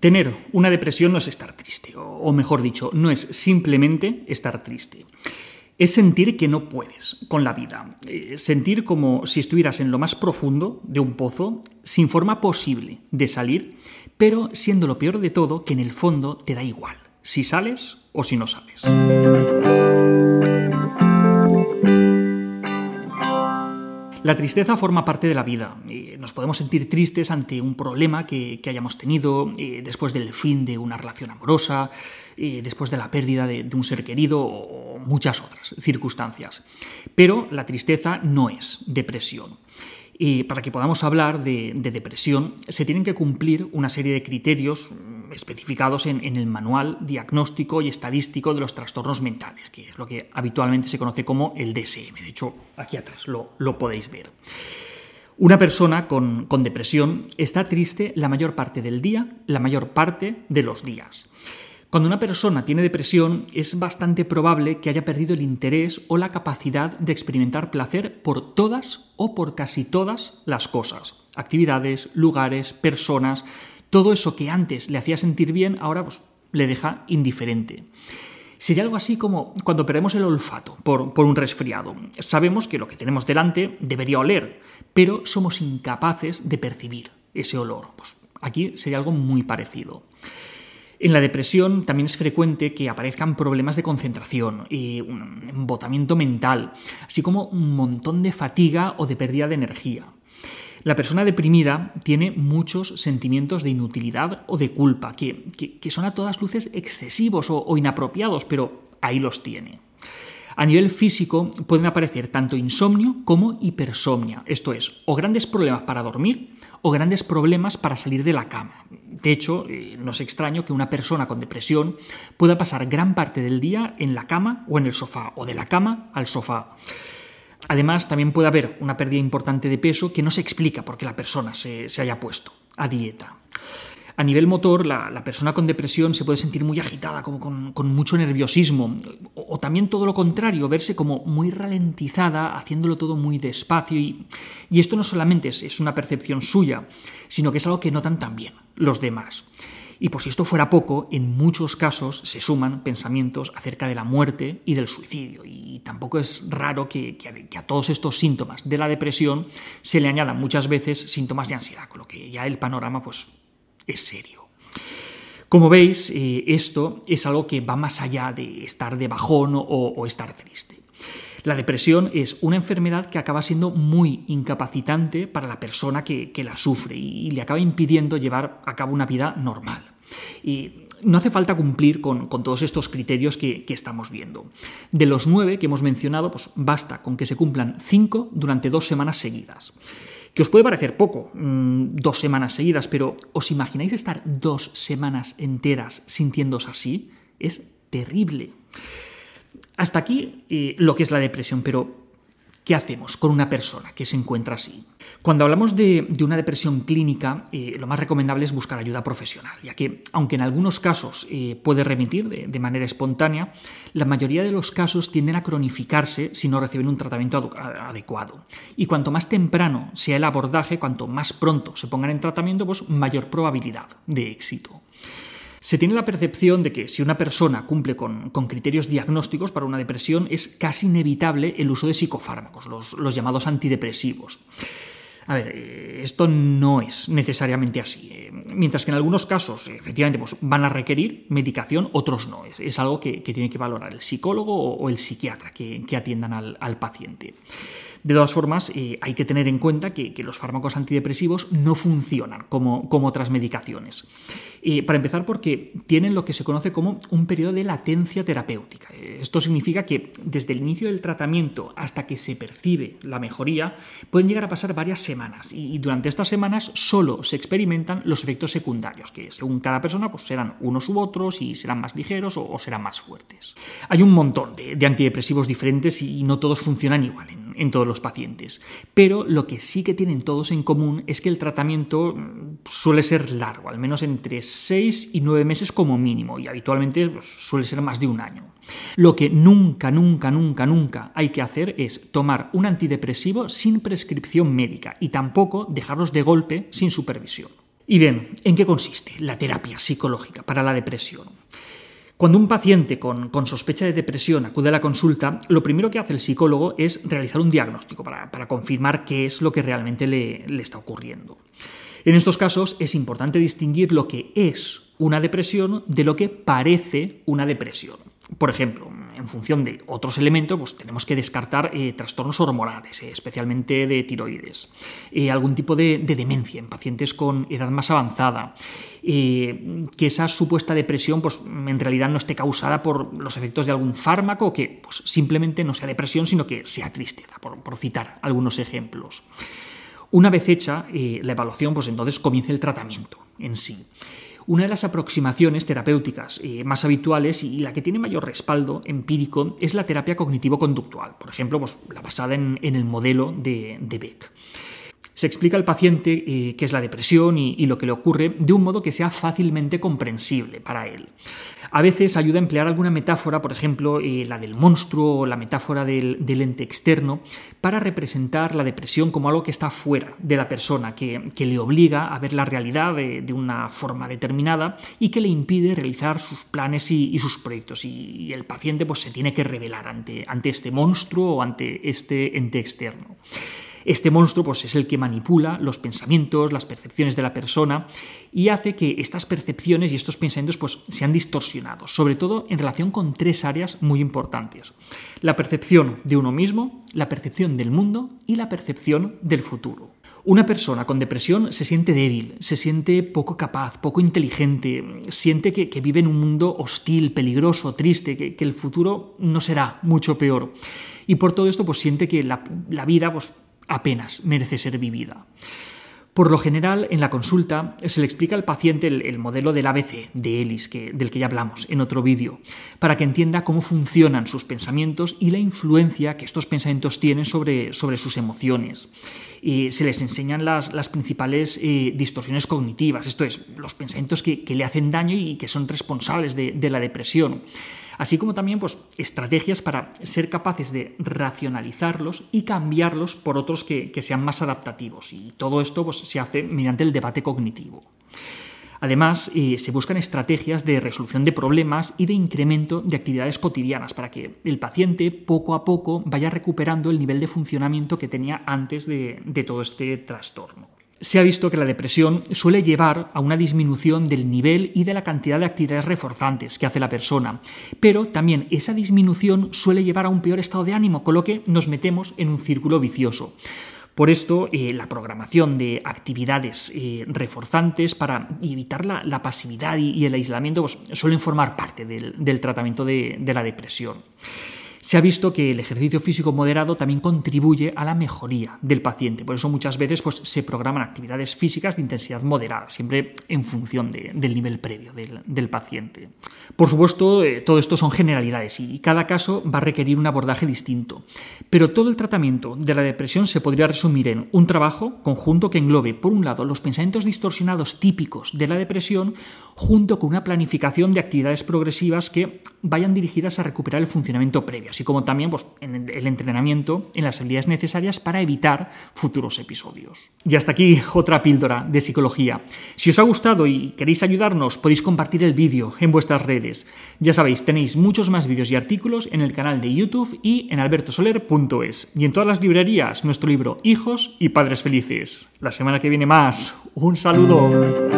tener una depresión no es estar triste, o mejor dicho, no es simplemente estar triste. Es sentir que no puedes con la vida, eh, sentir como si estuvieras en lo más profundo de un pozo, sin forma posible de salir, pero siendo lo peor de todo que en el fondo te da igual si sales o si no sales. La tristeza forma parte de la vida. Nos podemos sentir tristes ante un problema que, hayamos tenido, eh, después del fin de una relación amorosa, eh, después de la pérdida de, un ser querido o muchas otras circunstancias. Pero la tristeza no es depresión. Y para que podamos hablar de, depresión, se tienen que cumplir una serie de criterios mm, especificados en, el Manual Diagnóstico y Estadístico de los Trastornos Mentales, que es lo que habitualmente se conoce como el DSM. De hecho, aquí atrás lo, podéis ver. Una persona con depresión está triste la mayor parte del día, la mayor parte de los días. Cuando una persona tiene depresión es bastante probable que haya perdido el interés o la capacidad de experimentar placer por todas o por casi todas las cosas. Actividades, lugares, personas, todo eso que antes le hacía sentir bien ahora pues, le deja indiferente. Sería algo así como cuando perdemos el olfato por, por, un resfriado. Sabemos que lo que tenemos delante debería oler, pero somos incapaces de percibir ese olor. Pues aquí sería algo muy parecido. En la depresión también es frecuente que aparezcan problemas de concentración y un embotamiento mental, así como un montón de fatiga o de pérdida de energía. La persona deprimida tiene muchos sentimientos de inutilidad o de culpa, que, son a todas luces excesivos o, o inapropiados, pero ahí los tiene. A nivel físico pueden aparecer tanto insomnio como hipersomnia, esto es, o grandes problemas para dormir o grandes problemas para salir de la cama. De hecho, eh, no es extraño que una persona con depresión pueda pasar gran parte del día en la cama o en el sofá, o de la cama al sofá. Además, también puede haber una pérdida importante de peso que no se explica porque la persona se, se haya puesto a dieta. A nivel motor, la, persona con depresión se puede sentir muy agitada, como con, mucho nerviosismo, o, también todo lo contrario, verse como muy ralentizada, haciéndolo todo muy despacio. Y, esto no solamente es, una percepción suya, sino que es algo que notan también los demás. Y por si esto fuera poco, en muchos casos se suman pensamientos acerca de la muerte y del suicidio. Y tampoco es raro que, que, a todos estos síntomas de la depresión se le añadan muchas veces síntomas de ansiedad, con lo que ya el panorama pues, es serio. Como veis, eh, esto es algo que va más allá de estar de bajón o, estar triste. La depresión es una enfermedad que acaba siendo muy incapacitante para la persona que, la sufre y, le acaba impidiendo llevar a cabo una vida normal. Y no hace falta cumplir con, todos estos criterios que, que, estamos viendo. De los nueve que hemos mencionado, pues basta con que se cumplan cinco durante dos semanas seguidas que os puede parecer poco, mm, dos semanas seguidas, pero ¿os imagináis estar dos semanas enteras sintiéndose así? Es terrible. Hasta aquí eh, lo que es la depresión, pero ¿Qué hacemos con una persona que se encuentra así? Cuando hablamos de, una depresión clínica, eh, lo más recomendable es buscar ayuda profesional, ya que, aunque en algunos casos eh, puede remitir de, manera espontánea, la mayoría de los casos tienden a cronificarse si no reciben un tratamiento adecuado. Y cuanto más temprano sea el abordaje, cuanto más pronto se pongan en tratamiento, pues mayor probabilidad de éxito. Se tiene la percepción de que si una persona cumple con, criterios diagnósticos para una depresión es casi inevitable el uso de psicofármacos, los, llamados antidepresivos. A ver, eh, esto no es necesariamente así. Eh, mientras que en algunos casos, efectivamente, pues, van a requerir medicación, otros no. Es, algo que, tiene que valorar el psicólogo o, el psiquiatra que, atiendan al paciente. De todas formas, eh, hay que tener en cuenta que, los fármacos antidepresivos no funcionan como, otras medicaciones. Eh, para empezar, porque tienen lo que se conoce como un periodo de latencia terapéutica. Eh, esto significa que desde el inicio del tratamiento hasta que se percibe la mejoría, pueden llegar a pasar varias semanas y, durante estas semanas solo se experimentan los efectos secundarios, que según cada persona pues serán unos u otros y serán más ligeros o, serán más fuertes. Hay un montón de, antidepresivos diferentes y no todos funcionan igual todos los pacientes. Pero lo que sí que tienen todos en común es que el tratamiento mm, suele ser largo, al menos entre 6 y 9 meses como mínimo, y habitualmente pues, suele ser más de un año. Lo que nunca, nunca, nunca, nunca hay que hacer es tomar un antidepresivo sin prescripción médica y tampoco dejarlos de golpe sin supervisión. Y bien, ¿en qué consiste la terapia psicológica para la depresión? Cuando un paciente con, sospecha de depresión acude a la consulta, lo primero que hace el psicólogo es realizar un diagnóstico para, confirmar qué es lo que realmente le, le está ocurriendo. En estos casos es importante distinguir lo que es una depresión de lo que parece una depresión. Por ejemplo, en función de otros elementos, pues tenemos que descartar eh, trastornos hormonales, eh, especialmente de tiroides, eh, algún tipo de, demencia en pacientes con edad más avanzada, que esa supuesta depresión pues, en realidad no esté causada por los efectos de algún fármaco, que pues, simplemente no sea depresión, sino que sea tristeza, por, por citar algunos ejemplos. Una vez hecha la evaluación, pues entonces comienza el tratamiento en sí. Una de las aproximaciones terapéuticas eh, más habituales y la que tiene mayor respaldo empírico es la terapia cognitivo-conductual, por ejemplo, pues, la basada en, el modelo de, Beck. Se explica al paciente eh, qué es la depresión y, lo que le ocurre de un modo que sea fácilmente comprensible para él. A veces ayuda a emplear alguna metáfora, por ejemplo, eh, la del monstruo o la metáfora del, ente externo, para representar la depresión como algo que está fuera de la persona, que, le obliga a ver la realidad de, una forma determinada y que le impide realizar sus planes y, sus proyectos. Y, el paciente pues, se tiene que revelar ante, ante este monstruo o ante este ente externo. Este monstruo pues, es el que manipula los pensamientos, las percepciones de la persona y hace que estas percepciones y estos pensamientos pues, sean distorsionados, sobre todo en relación con tres áreas muy importantes. La percepción de uno mismo, la percepción del mundo y la percepción del futuro. Una persona con depresión se siente débil, se siente poco capaz, poco inteligente, siente que, vive en un mundo hostil, peligroso, triste, que, el futuro no será mucho peor. Y por todo esto, pues siente que la, la vida pues, apenas merece ser vivida. Por lo general, en la consulta se le explica al paciente el, modelo del ABC de Ellis, del que ya hablamos en otro vídeo, para que entienda cómo funcionan sus pensamientos y la influencia que estos pensamientos tienen sobre, sobre sus emociones. Se les enseñan las, principales eh, distorsiones cognitivas, esto es, los pensamientos que, le hacen daño y que son responsables de, de la depresión así como también pues, estrategias para ser capaces de racionalizarlos y cambiarlos por otros que, sean más adaptativos. Y todo esto pues, se hace mediante el debate cognitivo. Además, eh, se buscan estrategias de resolución de problemas y de incremento de actividades cotidianas para que el paciente poco a poco vaya recuperando el nivel de funcionamiento que tenía antes de todo este trastorno se ha visto que la depresión suele llevar a una disminución del nivel y de la cantidad de actividades reforzantes que hace la persona, pero también esa disminución suele llevar a un peor estado de ánimo, con lo que nos metemos en un círculo vicioso. Por esto, eh, la programación de actividades eh, reforzantes para evitar la, pasividad y, el aislamiento pues, suelen formar parte del, tratamiento de la depresión se ha visto que el ejercicio físico moderado también contribuye a la mejoría del paciente. Por eso muchas veces pues, se programan actividades físicas de intensidad moderada, siempre en función del nivel previo del, paciente. Por supuesto, eh, todo esto son generalidades y cada caso va a requerir un abordaje distinto. Pero todo el tratamiento de la depresión se podría resumir en un trabajo conjunto que englobe, por un lado, los pensamientos distorsionados típicos de la depresión, junto con una planificación de actividades progresivas que vayan dirigidas a recuperar el funcionamiento previo, así como también pues, el entrenamiento en las habilidades necesarias para evitar futuros episodios. Y hasta aquí otra píldora de psicología. Si os ha gustado y queréis ayudarnos, podéis compartir el vídeo en vuestras redes. Ya sabéis, tenéis muchos más vídeos y artículos en el canal de YouTube y en albertosoler.es. Y en todas las librerías, nuestro libro Hijos y Padres Felices. La semana que viene más. Un saludo.